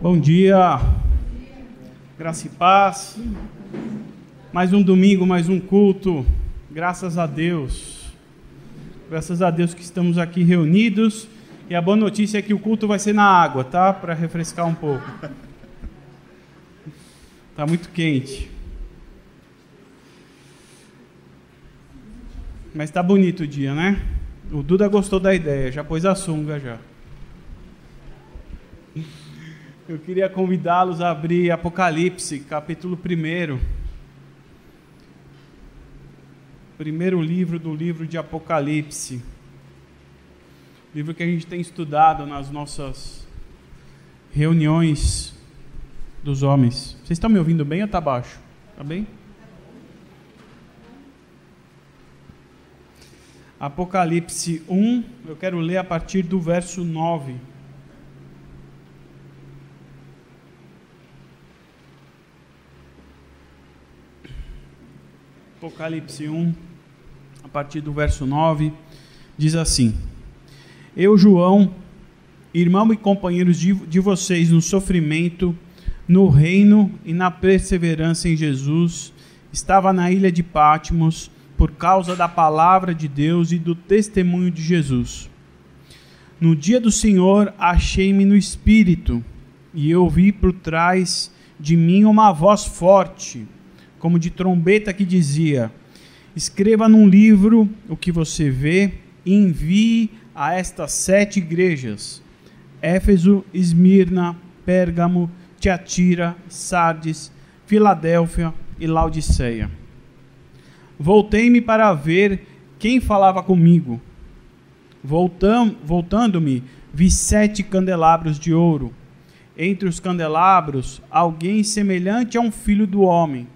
Bom dia, graça e paz. Mais um domingo, mais um culto. Graças a Deus. Graças a Deus que estamos aqui reunidos. E a boa notícia é que o culto vai ser na água, tá? Para refrescar um pouco. Tá muito quente. Mas tá bonito o dia, né? O Duda gostou da ideia, já pôs a sunga já. Eu queria convidá-los a abrir Apocalipse, capítulo 1. Primeiro livro do livro de Apocalipse. Livro que a gente tem estudado nas nossas reuniões dos homens. Vocês estão me ouvindo bem ou está baixo? Está bem? Apocalipse 1, eu quero ler a partir do verso 9. Apocalipse 1, a partir do verso 9, diz assim: Eu, João, irmão e companheiro de, de vocês no sofrimento, no reino e na perseverança em Jesus, estava na ilha de Pátimos por causa da palavra de Deus e do testemunho de Jesus. No dia do Senhor, achei-me no espírito, e eu ouvi por trás de mim uma voz forte como de trombeta que dizia: Escreva num livro o que você vê e envie a estas sete igrejas: Éfeso, Esmirna, Pérgamo, Tiatira, Sardes, Filadélfia e Laodiceia. Voltei-me para ver quem falava comigo. Voltando-me, vi sete candelabros de ouro. Entre os candelabros, alguém semelhante a um filho do homem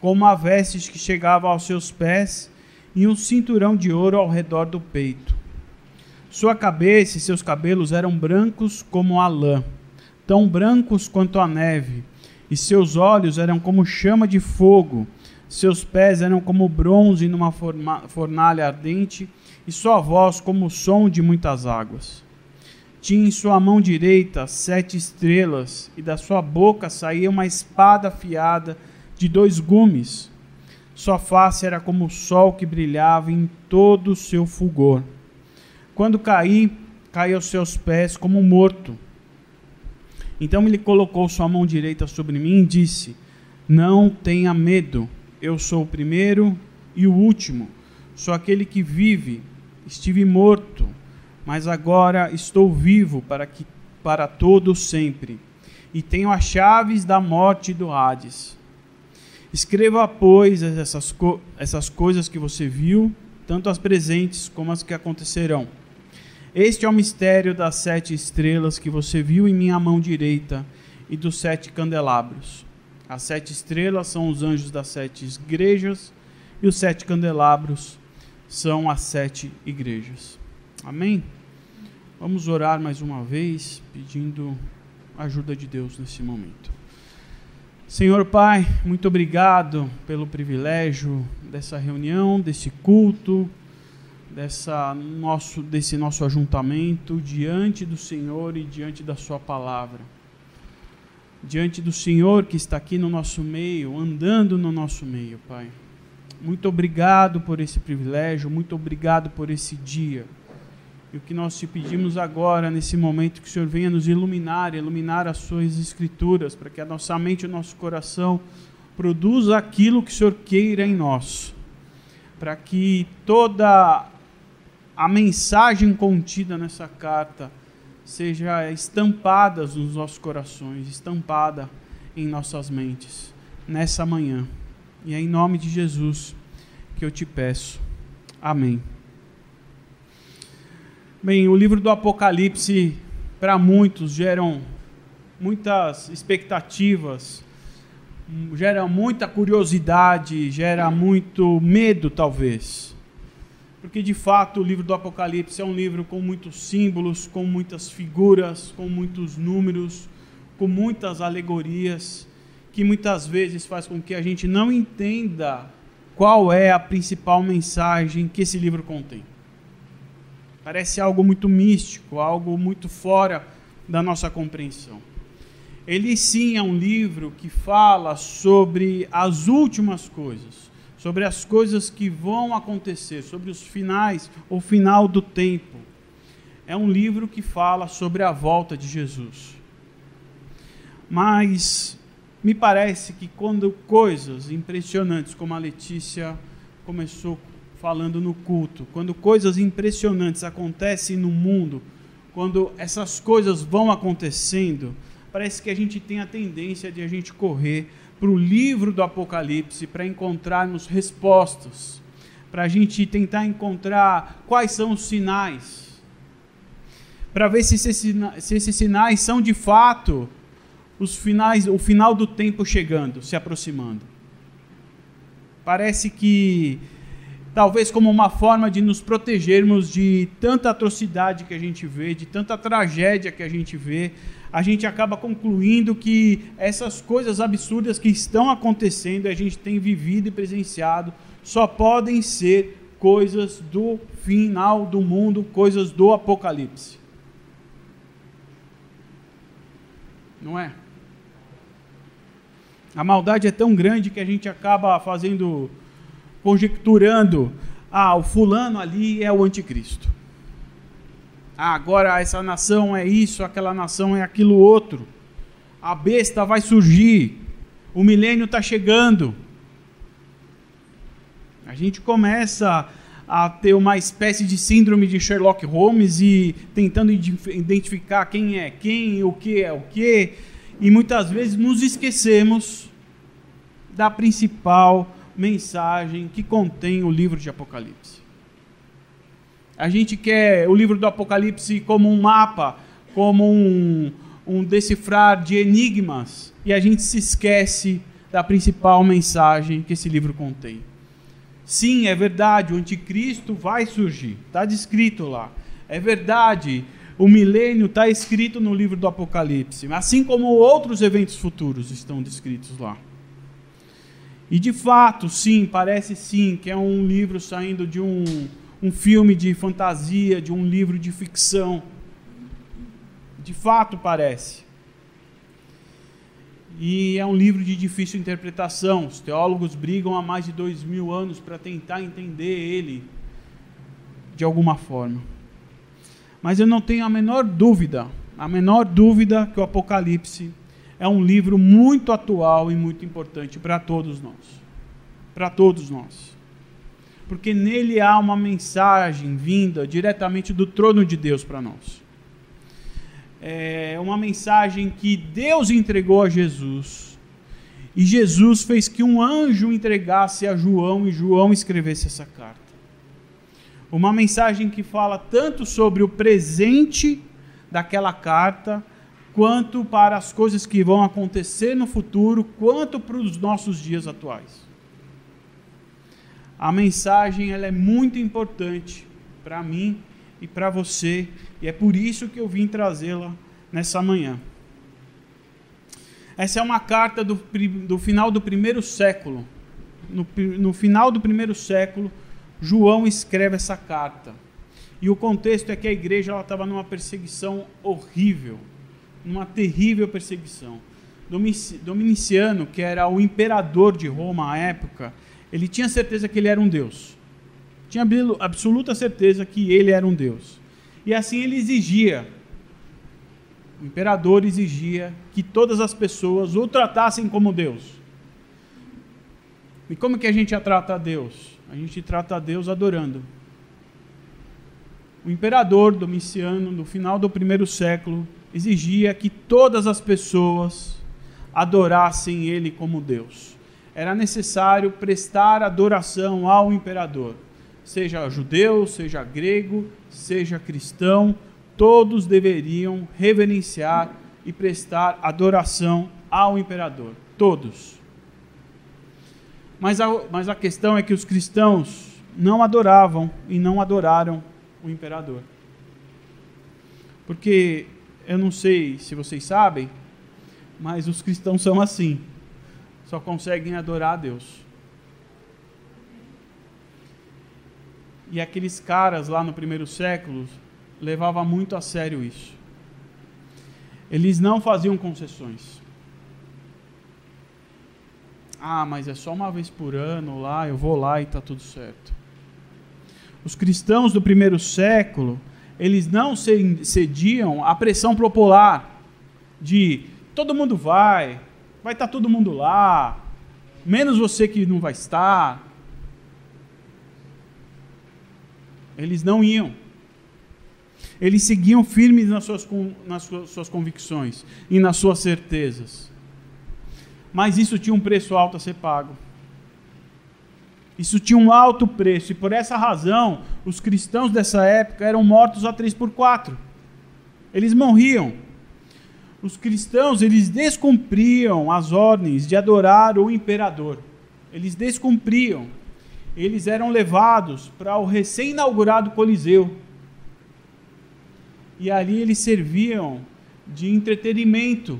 com uma veste que chegava aos seus pés e um cinturão de ouro ao redor do peito. Sua cabeça e seus cabelos eram brancos como a lã, tão brancos quanto a neve, e seus olhos eram como chama de fogo, seus pés eram como bronze numa fornalha ardente, e sua voz como o som de muitas águas. Tinha em sua mão direita sete estrelas, e da sua boca saía uma espada afiada de dois gumes. Sua face era como o sol que brilhava em todo o seu fulgor. Quando caí, caí aos seus pés como morto. Então ele colocou sua mão direita sobre mim e disse: Não tenha medo, eu sou o primeiro e o último, sou aquele que vive. Estive morto, mas agora estou vivo para que para todo sempre, e tenho as chaves da morte e do Hades. Escreva, pois, essas, co essas coisas que você viu, tanto as presentes como as que acontecerão. Este é o mistério das sete estrelas que você viu em minha mão direita e dos sete candelabros. As sete estrelas são os anjos das sete igrejas e os sete candelabros são as sete igrejas. Amém? Vamos orar mais uma vez, pedindo a ajuda de Deus nesse momento. Senhor Pai, muito obrigado pelo privilégio dessa reunião, desse culto, dessa nosso, desse nosso ajuntamento diante do Senhor e diante da Sua palavra. Diante do Senhor que está aqui no nosso meio, andando no nosso meio, Pai. Muito obrigado por esse privilégio, muito obrigado por esse dia. E o que nós te pedimos agora, nesse momento, que o Senhor venha nos iluminar, iluminar as suas escrituras, para que a nossa mente e o nosso coração produza aquilo que o Senhor queira em nós. Para que toda a mensagem contida nessa carta seja estampada nos nossos corações, estampada em nossas mentes, nessa manhã. E é em nome de Jesus que eu te peço. Amém. Bem, o livro do Apocalipse, para muitos, geram muitas expectativas, gera muita curiosidade, gera muito medo, talvez. Porque, de fato, o livro do Apocalipse é um livro com muitos símbolos, com muitas figuras, com muitos números, com muitas alegorias, que muitas vezes faz com que a gente não entenda qual é a principal mensagem que esse livro contém. Parece algo muito místico, algo muito fora da nossa compreensão. ele sim é um livro que fala sobre as últimas coisas, sobre as coisas que vão acontecer, sobre os finais, o final do tempo. É um livro que fala sobre a volta de Jesus. Mas me parece que quando coisas impressionantes, como a Letícia começou falando no culto, quando coisas impressionantes acontecem no mundo, quando essas coisas vão acontecendo, parece que a gente tem a tendência de a gente correr para o livro do Apocalipse para encontrarmos respostas, para a gente tentar encontrar quais são os sinais, para ver se esses, se esses sinais são de fato os finais, o final do tempo chegando, se aproximando. Parece que talvez como uma forma de nos protegermos de tanta atrocidade que a gente vê, de tanta tragédia que a gente vê, a gente acaba concluindo que essas coisas absurdas que estão acontecendo, a gente tem vivido e presenciado, só podem ser coisas do final do mundo, coisas do apocalipse. Não é? A maldade é tão grande que a gente acaba fazendo, conjecturando: ah, o fulano ali é o anticristo. Ah, agora essa nação é isso, aquela nação é aquilo outro. A besta vai surgir. O milênio está chegando. A gente começa a ter uma espécie de síndrome de Sherlock Holmes e tentando identificar quem é quem, o que é o que, e muitas vezes nos esquecemos da principal mensagem que contém o livro de Apocalipse. A gente quer o livro do Apocalipse como um mapa, como um, um decifrar de enigmas, e a gente se esquece da principal mensagem que esse livro contém. Sim, é verdade, o anticristo vai surgir, está descrito lá. É verdade, o milênio está escrito no livro do Apocalipse, assim como outros eventos futuros estão descritos lá. E de fato, sim, parece sim que é um livro saindo de um, um filme de fantasia, de um livro de ficção. De fato parece. E é um livro de difícil interpretação. Os teólogos brigam há mais de dois mil anos para tentar entender ele de alguma forma. Mas eu não tenho a menor dúvida, a menor dúvida que o Apocalipse é um livro muito atual e muito importante para todos nós. Para todos nós. Porque nele há uma mensagem vinda diretamente do trono de Deus para nós. É uma mensagem que Deus entregou a Jesus. E Jesus fez que um anjo entregasse a João e João escrevesse essa carta. Uma mensagem que fala tanto sobre o presente daquela carta, quanto para as coisas que vão acontecer no futuro, quanto para os nossos dias atuais. A mensagem ela é muito importante para mim e para você, e é por isso que eu vim trazê-la nessa manhã. Essa é uma carta do, do final do primeiro século. No, no final do primeiro século, João escreve essa carta. E o contexto é que a igreja estava numa perseguição horrível numa terrível perseguição. Dominiciano, que era o imperador de Roma à época, ele tinha certeza que ele era um deus. Tinha absoluta certeza que ele era um deus. E assim ele exigia, o imperador exigia que todas as pessoas o tratassem como Deus. E como que a gente trata a Deus? A gente trata a Deus adorando. O imperador Domiciano, no final do primeiro século, exigia que todas as pessoas adorassem ele como Deus. Era necessário prestar adoração ao imperador, seja judeu, seja grego, seja cristão, todos deveriam reverenciar e prestar adoração ao imperador. Todos. Mas a, mas a questão é que os cristãos não adoravam e não adoraram o imperador. Porque eu não sei se vocês sabem, mas os cristãos são assim. Só conseguem adorar a Deus. E aqueles caras lá no primeiro século levavam muito a sério isso. Eles não faziam concessões. Ah, mas é só uma vez por ano lá, eu vou lá e está tudo certo. Os cristãos do primeiro século, eles não cediam à pressão popular de todo mundo vai, vai estar tá todo mundo lá, menos você que não vai estar. Eles não iam. Eles seguiam firmes nas suas, nas suas convicções e nas suas certezas. Mas isso tinha um preço alto a ser pago. Isso tinha um alto preço, e por essa razão, os cristãos dessa época eram mortos a três por quatro. Eles morriam. Os cristãos, eles descumpriam as ordens de adorar o imperador. Eles descumpriam. Eles eram levados para o recém-inaugurado Coliseu. E ali eles serviam de entretenimento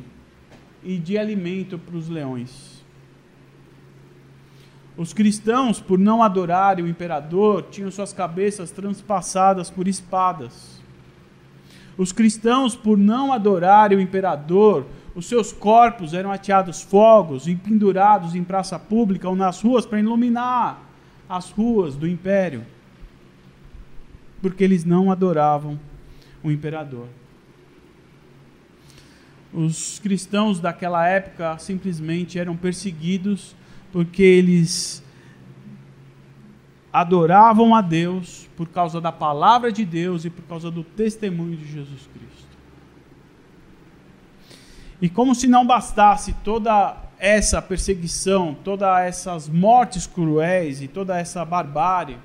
e de alimento para os leões. Os cristãos, por não adorarem o imperador, tinham suas cabeças transpassadas por espadas. Os cristãos, por não adorarem o imperador, os seus corpos eram ateados fogos e pendurados em praça pública ou nas ruas para iluminar as ruas do império. Porque eles não adoravam o imperador. Os cristãos daquela época simplesmente eram perseguidos porque eles adoravam a Deus por causa da palavra de Deus e por causa do testemunho de Jesus Cristo. E como se não bastasse toda essa perseguição, todas essas mortes cruéis e toda essa barbárie,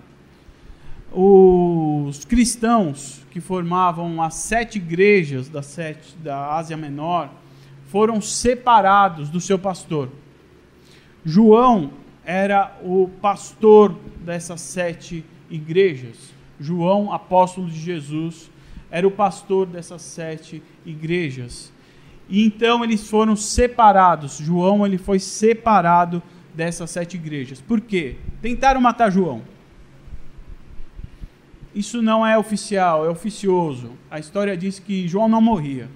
os cristãos que formavam as sete igrejas da, sete, da Ásia Menor foram separados do seu pastor. João era o pastor dessas sete igrejas. João, apóstolo de Jesus, era o pastor dessas sete igrejas. E então eles foram separados. João ele foi separado dessas sete igrejas. Por quê? Tentaram matar João. Isso não é oficial, é oficioso. A história diz que João não morria.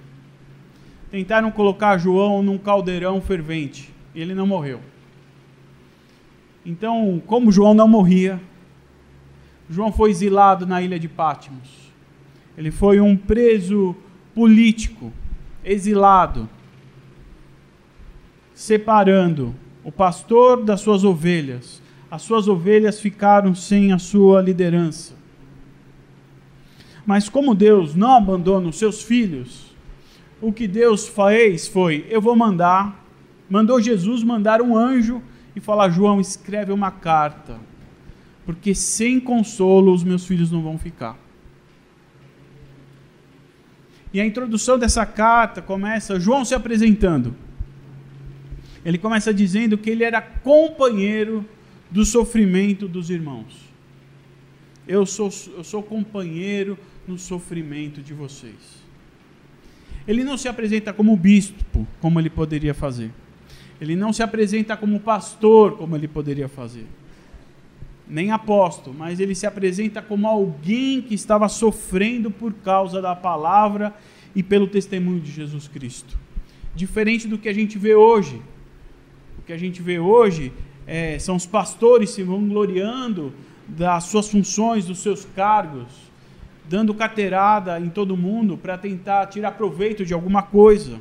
Tentaram colocar João num caldeirão fervente. E ele não morreu. Então, como João não morria, João foi exilado na ilha de Patmos. Ele foi um preso político, exilado, separando o pastor das suas ovelhas. As suas ovelhas ficaram sem a sua liderança. Mas como Deus não abandona os seus filhos, o que Deus fez foi: eu vou mandar, mandou Jesus mandar um anjo e falar: João, escreve uma carta, porque sem consolo os meus filhos não vão ficar. E a introdução dessa carta começa João se apresentando. Ele começa dizendo que ele era companheiro do sofrimento dos irmãos. Eu sou, eu sou companheiro no sofrimento de vocês. Ele não se apresenta como bispo, como ele poderia fazer. Ele não se apresenta como pastor, como ele poderia fazer. Nem apóstolo, mas ele se apresenta como alguém que estava sofrendo por causa da palavra e pelo testemunho de Jesus Cristo. Diferente do que a gente vê hoje. O que a gente vê hoje é, são os pastores se vangloriando das suas funções, dos seus cargos, dando carteirada em todo mundo para tentar tirar proveito de alguma coisa,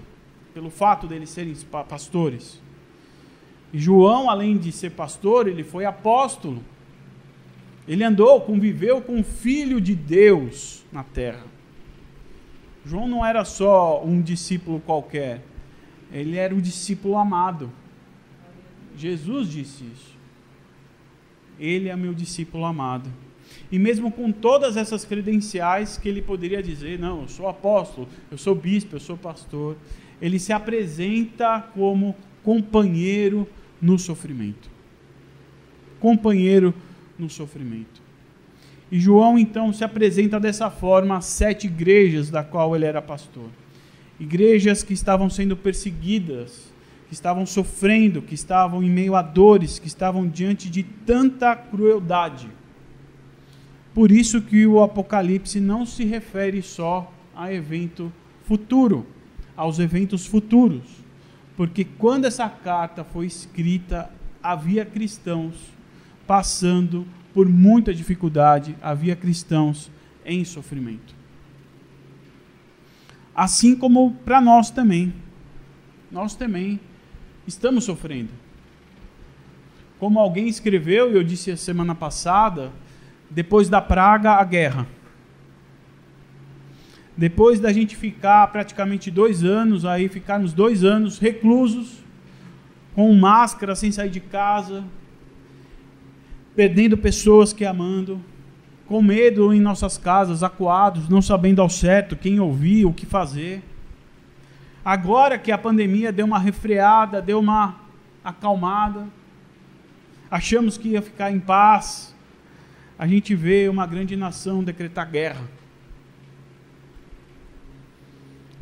pelo fato deles serem pastores. João, além de ser pastor, ele foi apóstolo. Ele andou, conviveu com o Filho de Deus na terra. João não era só um discípulo qualquer, ele era o discípulo amado. Jesus disse isso. Ele é meu discípulo amado. E mesmo com todas essas credenciais que ele poderia dizer, não, eu sou apóstolo, eu sou bispo, eu sou pastor, ele se apresenta como companheiro no sofrimento. Companheiro no sofrimento. E João então se apresenta dessa forma às sete igrejas da qual ele era pastor. Igrejas que estavam sendo perseguidas, que estavam sofrendo, que estavam em meio a dores, que estavam diante de tanta crueldade. Por isso que o Apocalipse não se refere só a evento futuro, aos eventos futuros, porque quando essa carta foi escrita, havia cristãos passando por muita dificuldade, havia cristãos em sofrimento. Assim como para nós também. Nós também estamos sofrendo. Como alguém escreveu, e eu disse a semana passada, depois da praga, a guerra. Depois da gente ficar praticamente dois anos, aí ficarmos dois anos reclusos, com máscara, sem sair de casa, perdendo pessoas que amando, com medo em nossas casas, acuados, não sabendo ao certo quem ouvir, o que fazer. Agora que a pandemia deu uma refreada, deu uma acalmada, achamos que ia ficar em paz, a gente vê uma grande nação decretar guerra.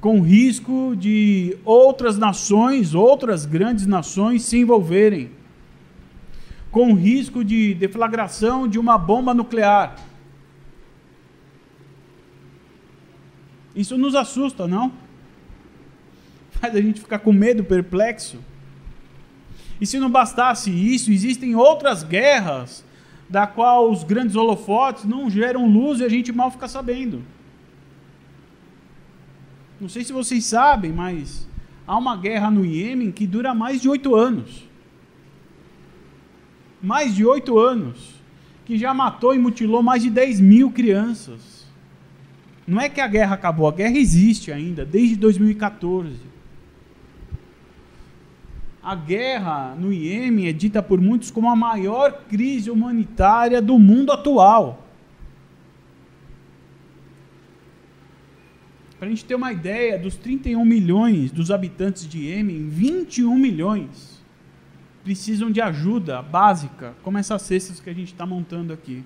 Com risco de outras nações, outras grandes nações se envolverem. Com risco de deflagração de uma bomba nuclear. Isso nos assusta, não? Faz a gente ficar com medo, perplexo. E se não bastasse isso, existem outras guerras da qual os grandes holofotes não geram luz e a gente mal fica sabendo. Não sei se vocês sabem, mas há uma guerra no Iêmen que dura mais de oito anos. Mais de oito anos. Que já matou e mutilou mais de 10 mil crianças. Não é que a guerra acabou, a guerra existe ainda, desde 2014. A guerra no Iêmen é dita por muitos como a maior crise humanitária do mundo atual. Para a gente ter uma ideia, dos 31 milhões dos habitantes de Iêmen, 21 milhões precisam de ajuda básica, como essas cestas que a gente está montando aqui.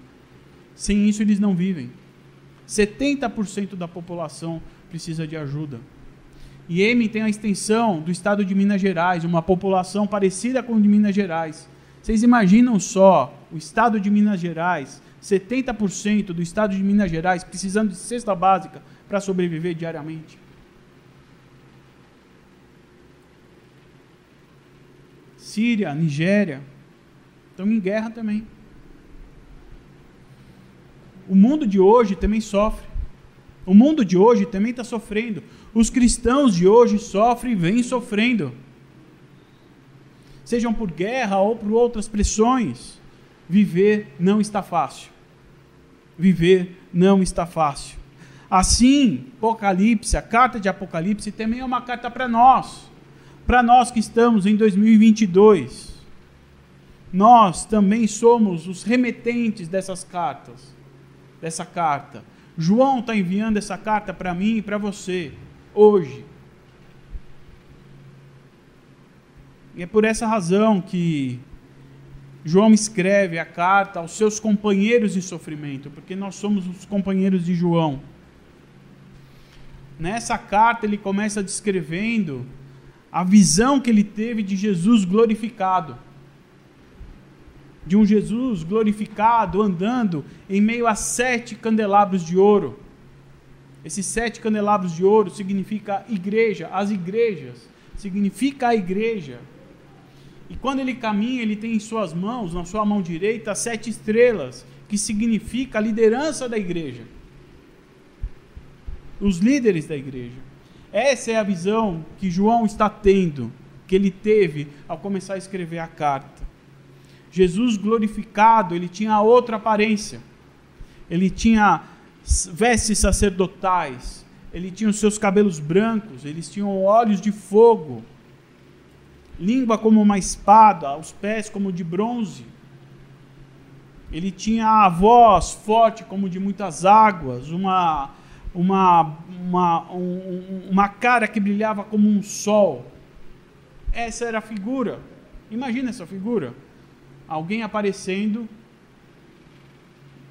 Sem isso, eles não vivem. 70% da população precisa de ajuda. Iêmen tem a extensão do estado de Minas Gerais, uma população parecida com a de Minas Gerais. Vocês imaginam só o estado de Minas Gerais, 70% do estado de Minas Gerais precisando de cesta básica para sobreviver diariamente? Síria, Nigéria, estão em guerra também. O mundo de hoje também sofre. O mundo de hoje também está sofrendo. Os cristãos de hoje sofrem e vêm sofrendo. Sejam por guerra ou por outras pressões. Viver não está fácil. Viver não está fácil. Assim, Apocalipse, a carta de Apocalipse também é uma carta para nós. Para nós que estamos em 2022. Nós também somos os remetentes dessas cartas dessa carta. João está enviando essa carta para mim e para você, hoje. E é por essa razão que João escreve a carta aos seus companheiros de sofrimento, porque nós somos os companheiros de João. Nessa carta ele começa descrevendo a visão que ele teve de Jesus glorificado de um Jesus glorificado andando em meio a sete candelabros de ouro. Esses sete candelabros de ouro significa igreja, as igrejas, significa a igreja. E quando ele caminha, ele tem em suas mãos, na sua mão direita, sete estrelas, que significa a liderança da igreja. Os líderes da igreja. Essa é a visão que João está tendo, que ele teve ao começar a escrever a carta. Jesus glorificado, ele tinha outra aparência. Ele tinha vestes sacerdotais, ele tinha os seus cabelos brancos, eles tinham olhos de fogo, língua como uma espada, os pés como de bronze. Ele tinha a voz forte como de muitas águas, uma, uma, uma, um, uma cara que brilhava como um sol. Essa era a figura. Imagina essa figura alguém aparecendo.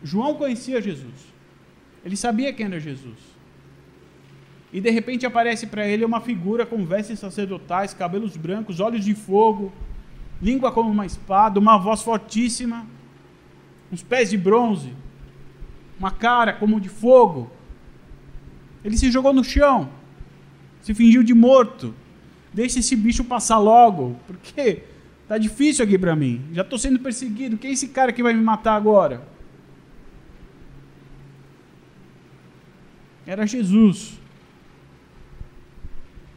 João conhecia Jesus. Ele sabia quem era Jesus. E de repente aparece para ele uma figura com vestes sacerdotais, cabelos brancos, olhos de fogo, língua como uma espada, uma voz fortíssima, uns pés de bronze, uma cara como de fogo. Ele se jogou no chão, Se fingiu de morto. Deixa esse bicho passar logo, porque tá difícil aqui para mim. Já estou sendo perseguido. Quem é esse cara que vai me matar agora? Era Jesus.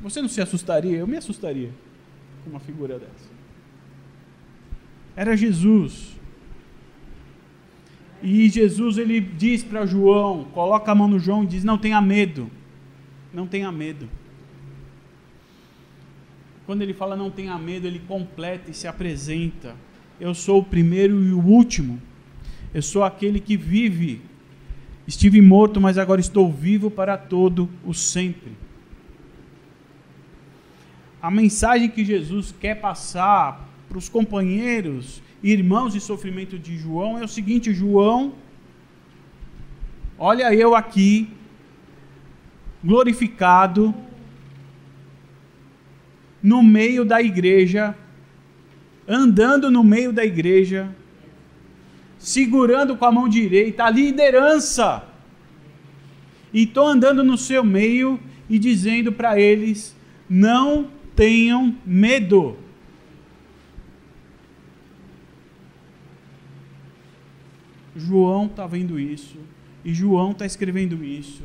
Você não se assustaria? Eu me assustaria com uma figura dessa. Era Jesus. E Jesus ele diz para João, coloca a mão no João e diz: Não tenha medo, não tenha medo. Quando ele fala não tenha medo, ele completa e se apresenta. Eu sou o primeiro e o último. Eu sou aquele que vive. Estive morto, mas agora estou vivo para todo o sempre. A mensagem que Jesus quer passar para os companheiros irmãos de sofrimento de João é o seguinte: João, olha eu aqui, glorificado, no meio da igreja, andando no meio da igreja, segurando com a mão direita a liderança, e estou andando no seu meio e dizendo para eles: não tenham medo. João está vendo isso e João está escrevendo isso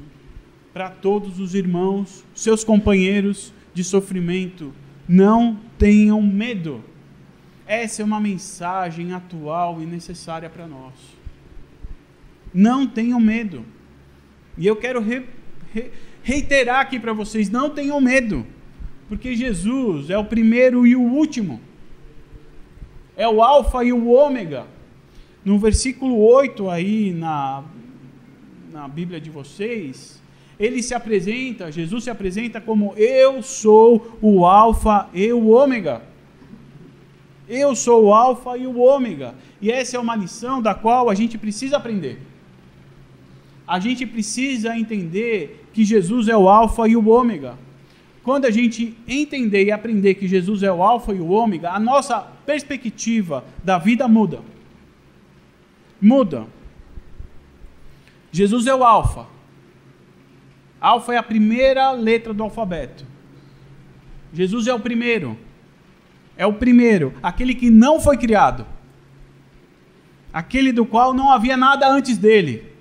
para todos os irmãos, seus companheiros de sofrimento. Não tenham medo. Essa é uma mensagem atual e necessária para nós. Não tenham medo. E eu quero re, re, reiterar aqui para vocês: não tenham medo, porque Jesus é o primeiro e o último, é o Alfa e o Ômega no versículo 8 aí na, na Bíblia de vocês, ele se apresenta, Jesus se apresenta como eu sou o alfa e o ômega. Eu sou o alfa e o ômega. E essa é uma lição da qual a gente precisa aprender. A gente precisa entender que Jesus é o alfa e o ômega. Quando a gente entender e aprender que Jesus é o alfa e o ômega, a nossa perspectiva da vida muda muda. Jesus é o Alfa. Alfa é a primeira letra do alfabeto. Jesus é o primeiro. É o primeiro, aquele que não foi criado. Aquele do qual não havia nada antes dele.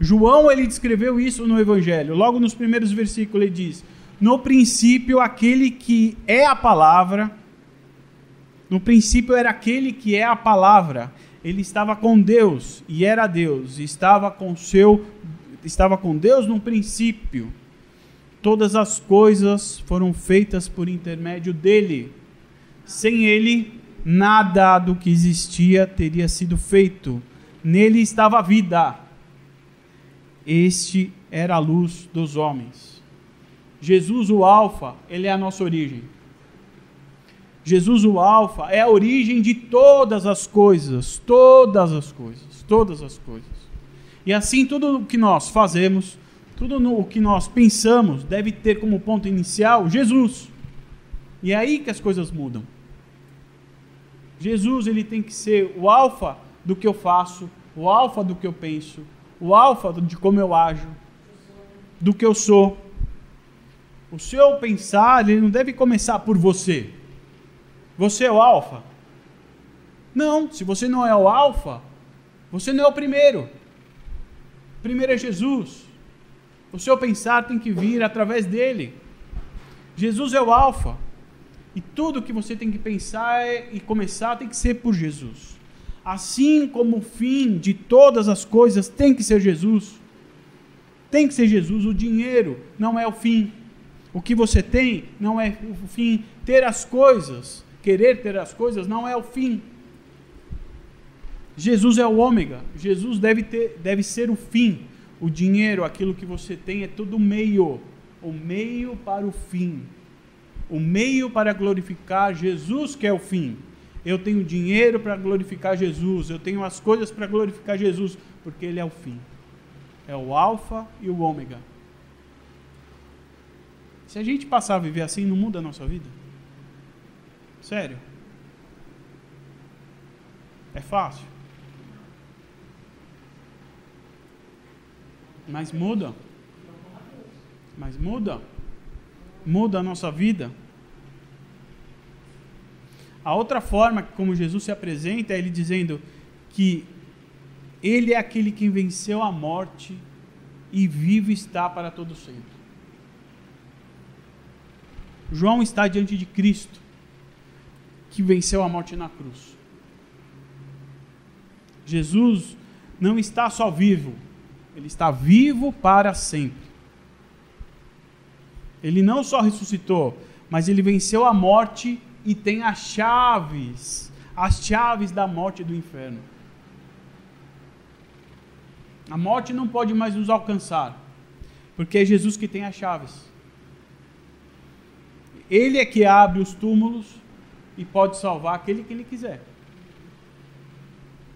João ele descreveu isso no evangelho. Logo nos primeiros versículos ele diz: "No princípio aquele que é a palavra, no princípio era aquele que é a palavra, ele estava com Deus e era Deus, estava com seu estava com Deus no princípio. Todas as coisas foram feitas por intermédio dele. Sem ele, nada do que existia teria sido feito. Nele estava a vida. Este era a luz dos homens. Jesus, o Alfa, ele é a nossa origem. Jesus, o Alfa, é a origem de todas as coisas, todas as coisas, todas as coisas. E assim, tudo o que nós fazemos, tudo o que nós pensamos, deve ter como ponto inicial Jesus. E é aí que as coisas mudam. Jesus, ele tem que ser o Alfa do que eu faço, o Alfa do que eu penso, o Alfa de como eu ajo, do que eu sou. O seu pensar, ele não deve começar por você. Você é o alfa? Não, se você não é o alfa, você não é o primeiro. Primeiro é Jesus. O seu pensar tem que vir através dele. Jesus é o alfa. E tudo que você tem que pensar e começar tem que ser por Jesus. Assim como o fim de todas as coisas tem que ser Jesus. Tem que ser Jesus. O dinheiro não é o fim. O que você tem não é o fim. Ter as coisas querer ter as coisas não é o fim. Jesus é o ômega. Jesus deve, ter, deve ser o fim. O dinheiro, aquilo que você tem, é tudo meio. O meio para o fim. O meio para glorificar Jesus, que é o fim. Eu tenho dinheiro para glorificar Jesus. Eu tenho as coisas para glorificar Jesus, porque Ele é o fim. É o Alfa e o Ômega. Se a gente passar a viver assim, não muda a nossa vida? Sério. É fácil. Mas muda. Mas muda. muda a nossa vida. A outra forma como Jesus se apresenta é ele dizendo que ele é aquele que venceu a morte e vivo está para todo sempre. João está diante de Cristo, que venceu a morte na cruz. Jesus não está só vivo, ele está vivo para sempre. Ele não só ressuscitou, mas ele venceu a morte e tem as chaves, as chaves da morte e do inferno. A morte não pode mais nos alcançar, porque é Jesus que tem as chaves. Ele é que abre os túmulos e pode salvar aquele que ele quiser.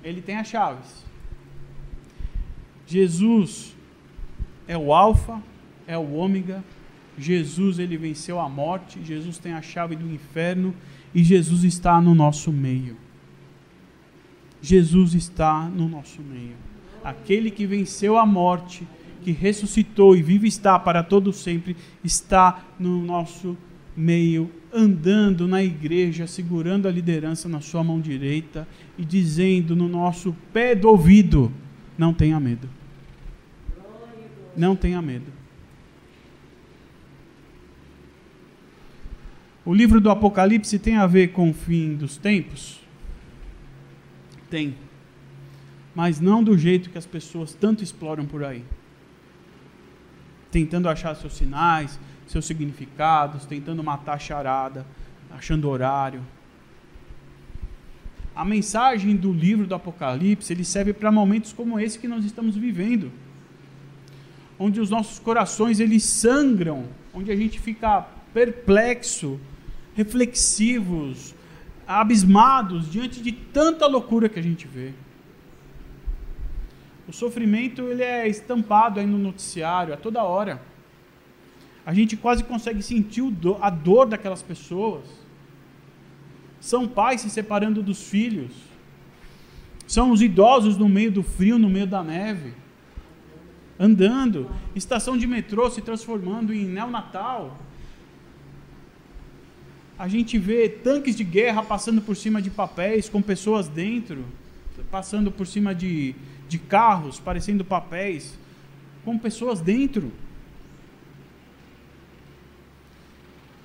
Ele tem as chaves. Jesus é o alfa, é o ômega. Jesus ele venceu a morte, Jesus tem a chave do inferno e Jesus está no nosso meio. Jesus está no nosso meio. Aquele que venceu a morte, que ressuscitou e vive está para todo sempre, está no nosso meio, andando na igreja, segurando a liderança na sua mão direita e dizendo no nosso pé do ouvido: não tenha medo. Não tenha medo. O livro do Apocalipse tem a ver com o fim dos tempos? Tem. Mas não do jeito que as pessoas tanto exploram por aí. Tentando achar seus sinais, seus significados, tentando matar a charada, achando horário. A mensagem do livro do Apocalipse, ele serve para momentos como esse que nós estamos vivendo onde os nossos corações eles sangram, onde a gente fica perplexo, reflexivos, abismados diante de tanta loucura que a gente vê. O sofrimento ele é estampado aí no noticiário a toda hora. A gente quase consegue sentir a dor daquelas pessoas. São pais se separando dos filhos. São os idosos no meio do frio, no meio da neve andando, estação de metrô se transformando em neonatal. A gente vê tanques de guerra passando por cima de papéis com pessoas dentro, passando por cima de, de carros, parecendo papéis, com pessoas dentro.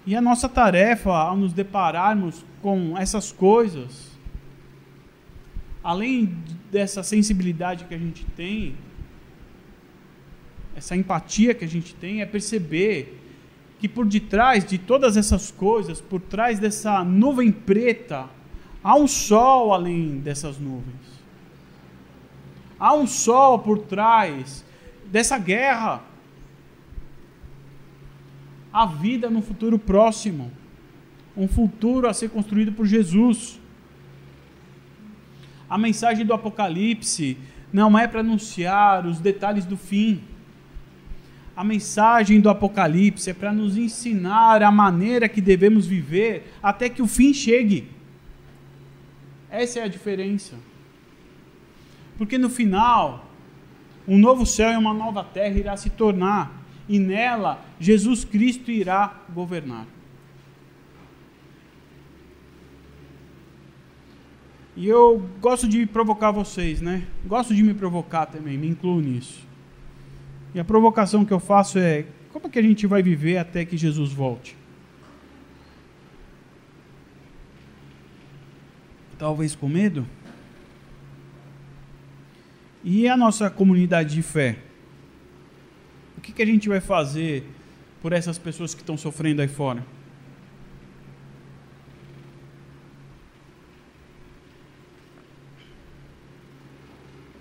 E a nossa tarefa ao nos depararmos com essas coisas, além dessa sensibilidade que a gente tem, essa empatia que a gente tem é perceber que por detrás de todas essas coisas, por trás dessa nuvem preta, há um sol além dessas nuvens. Há um sol por trás dessa guerra. Há vida no futuro próximo. Um futuro a ser construído por Jesus. A mensagem do Apocalipse não é para anunciar os detalhes do fim a mensagem do Apocalipse é para nos ensinar a maneira que devemos viver até que o fim chegue. Essa é a diferença. Porque no final, um novo céu e uma nova terra irá se tornar, e nela Jesus Cristo irá governar. E eu gosto de provocar vocês, né? Gosto de me provocar também, me incluo nisso. E a provocação que eu faço é: como é que a gente vai viver até que Jesus volte? Talvez com medo? E a nossa comunidade de fé? Que, que a gente vai fazer por essas pessoas que estão sofrendo aí fora?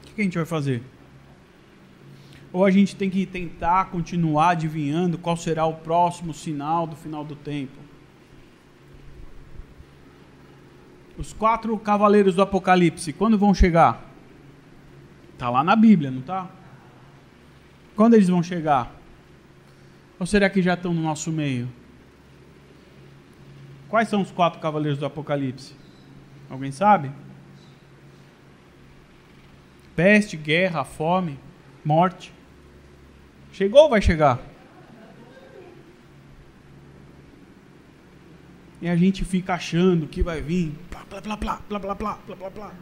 O que, que a gente vai fazer? Ou a gente tem que tentar continuar adivinhando qual será o próximo sinal do final do tempo? Os quatro cavaleiros do Apocalipse, quando vão chegar? Está lá na Bíblia, não está? Quando eles vão chegar? Ou será que já estão no nosso meio? Quais são os quatro cavaleiros do Apocalipse? Alguém sabe? Peste, guerra, fome, morte. Chegou ou vai chegar? E a gente fica achando que vai vir, blá blá blá blá blá blá blá blá blá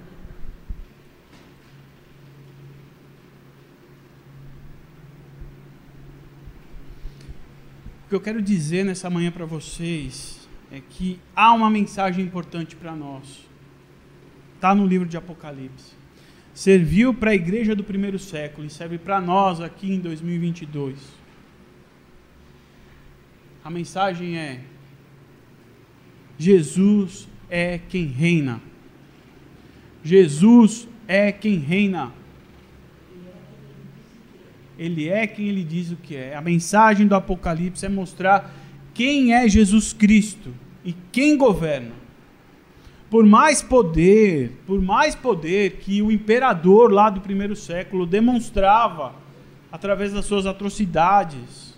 que eu quero dizer nessa manhã para vocês é que há uma mensagem importante para nós. Está no livro de Apocalipse. Serviu para a igreja do primeiro século e serve para nós aqui em 2022. A mensagem é: Jesus é quem reina. Jesus é quem reina. Ele é quem ele diz o que é. A mensagem do Apocalipse é mostrar quem é Jesus Cristo e quem governa. Por mais poder, por mais poder que o imperador lá do primeiro século demonstrava através das suas atrocidades,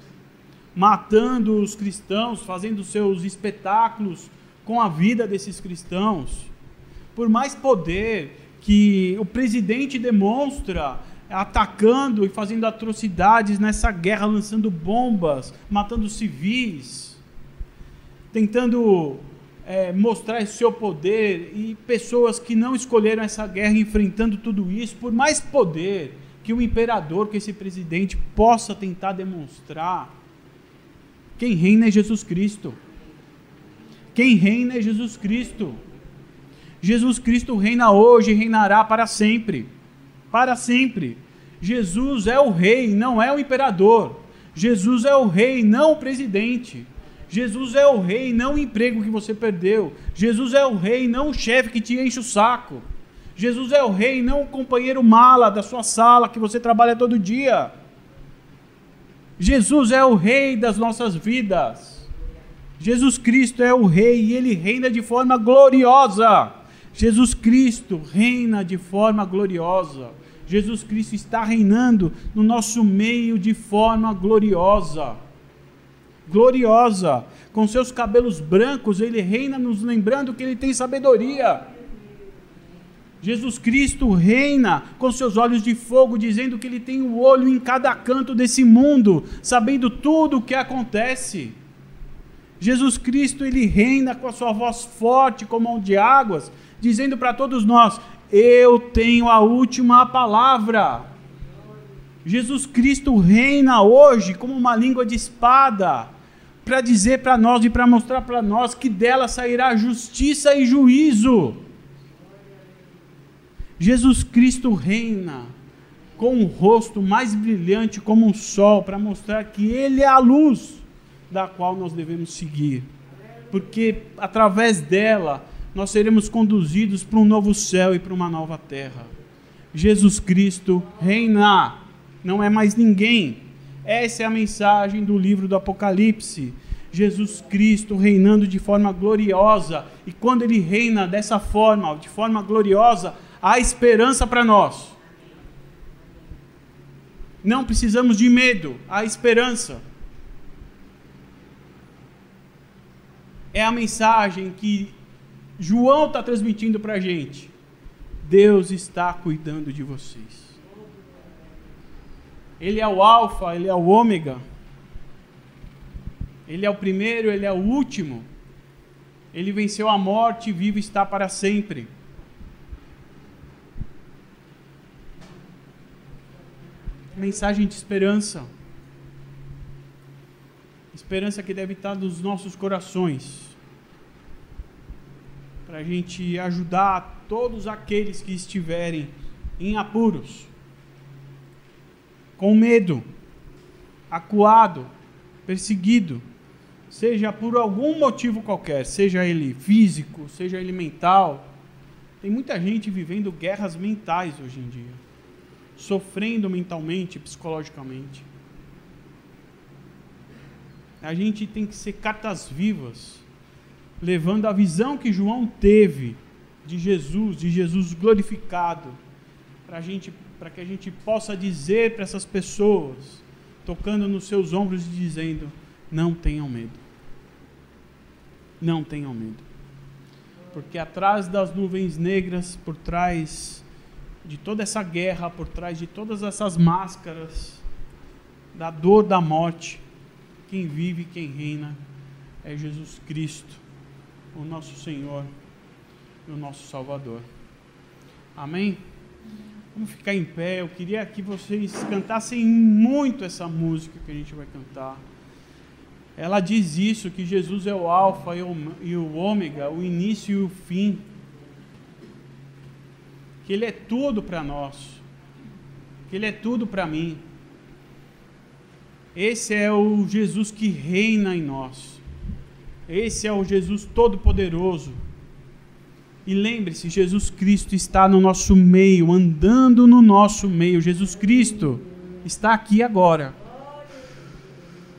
matando os cristãos, fazendo seus espetáculos com a vida desses cristãos, por mais poder que o presidente demonstra atacando e fazendo atrocidades nessa guerra, lançando bombas, matando civis, tentando é, mostrar seu poder e pessoas que não escolheram essa guerra enfrentando tudo isso, por mais poder que o imperador, que esse presidente possa tentar demonstrar, quem reina é Jesus Cristo. Quem reina é Jesus Cristo. Jesus Cristo reina hoje e reinará para sempre. Para sempre. Jesus é o rei, não é o imperador. Jesus é o rei, não o presidente. Jesus é o rei, não o emprego que você perdeu. Jesus é o rei, não o chefe que te enche o saco. Jesus é o rei, não o companheiro mala da sua sala que você trabalha todo dia. Jesus é o rei das nossas vidas. Jesus Cristo é o Rei e ele reina de forma gloriosa. Jesus Cristo reina de forma gloriosa. Jesus Cristo está reinando no nosso meio de forma gloriosa. Gloriosa. Com seus cabelos brancos, ele reina nos lembrando que ele tem sabedoria. Jesus Cristo reina com seus olhos de fogo, dizendo que ele tem o um olho em cada canto desse mundo, sabendo tudo o que acontece. Jesus Cristo ele reina com a sua voz forte como mão de águas, dizendo para todos nós: Eu tenho a última palavra. Jesus Cristo reina hoje como uma língua de espada, para dizer para nós e para mostrar para nós que dela sairá justiça e juízo. Jesus Cristo reina com um rosto mais brilhante como um sol, para mostrar que Ele é a luz da qual nós devemos seguir, porque através dela nós seremos conduzidos para um novo céu e para uma nova terra. Jesus Cristo reina, não é mais ninguém. Essa é a mensagem do livro do Apocalipse. Jesus Cristo reinando de forma gloriosa, e quando ele reina dessa forma, de forma gloriosa, há esperança para nós. Não precisamos de medo, há esperança. é a mensagem que João está transmitindo para a gente. Deus está cuidando de vocês. Ele é o Alfa, ele é o Ômega. Ele é o primeiro, ele é o último. Ele venceu a morte e vivo está para sempre. Mensagem de esperança. Esperança que deve estar nos nossos corações. Para a gente ajudar todos aqueles que estiverem em apuros, com medo, acuado, perseguido, seja por algum motivo qualquer, seja ele físico, seja ele mental. Tem muita gente vivendo guerras mentais hoje em dia, sofrendo mentalmente, psicologicamente. A gente tem que ser cartas vivas, levando a visão que João teve de Jesus, de Jesus glorificado, para gente, para que a gente possa dizer para essas pessoas, tocando nos seus ombros e dizendo: não tenham medo, não tenham medo, porque atrás das nuvens negras, por trás de toda essa guerra, por trás de todas essas máscaras da dor da morte, quem vive, quem reina é Jesus Cristo. O nosso Senhor e o nosso Salvador. Amém? Vamos ficar em pé. Eu queria que vocês cantassem muito essa música que a gente vai cantar. Ela diz isso: que Jesus é o Alfa e o Ômega, o início e o fim. Que Ele é tudo para nós. Que Ele é tudo para mim. Esse é o Jesus que reina em nós. Esse é o Jesus Todo-Poderoso. E lembre-se, Jesus Cristo está no nosso meio, andando no nosso meio. Jesus Cristo está aqui agora.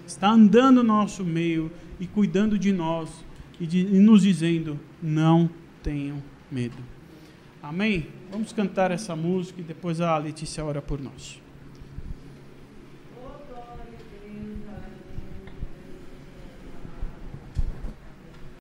Está andando no nosso meio e cuidando de nós e, de, e nos dizendo: não tenham medo. Amém? Vamos cantar essa música e depois a Letícia ora por nós.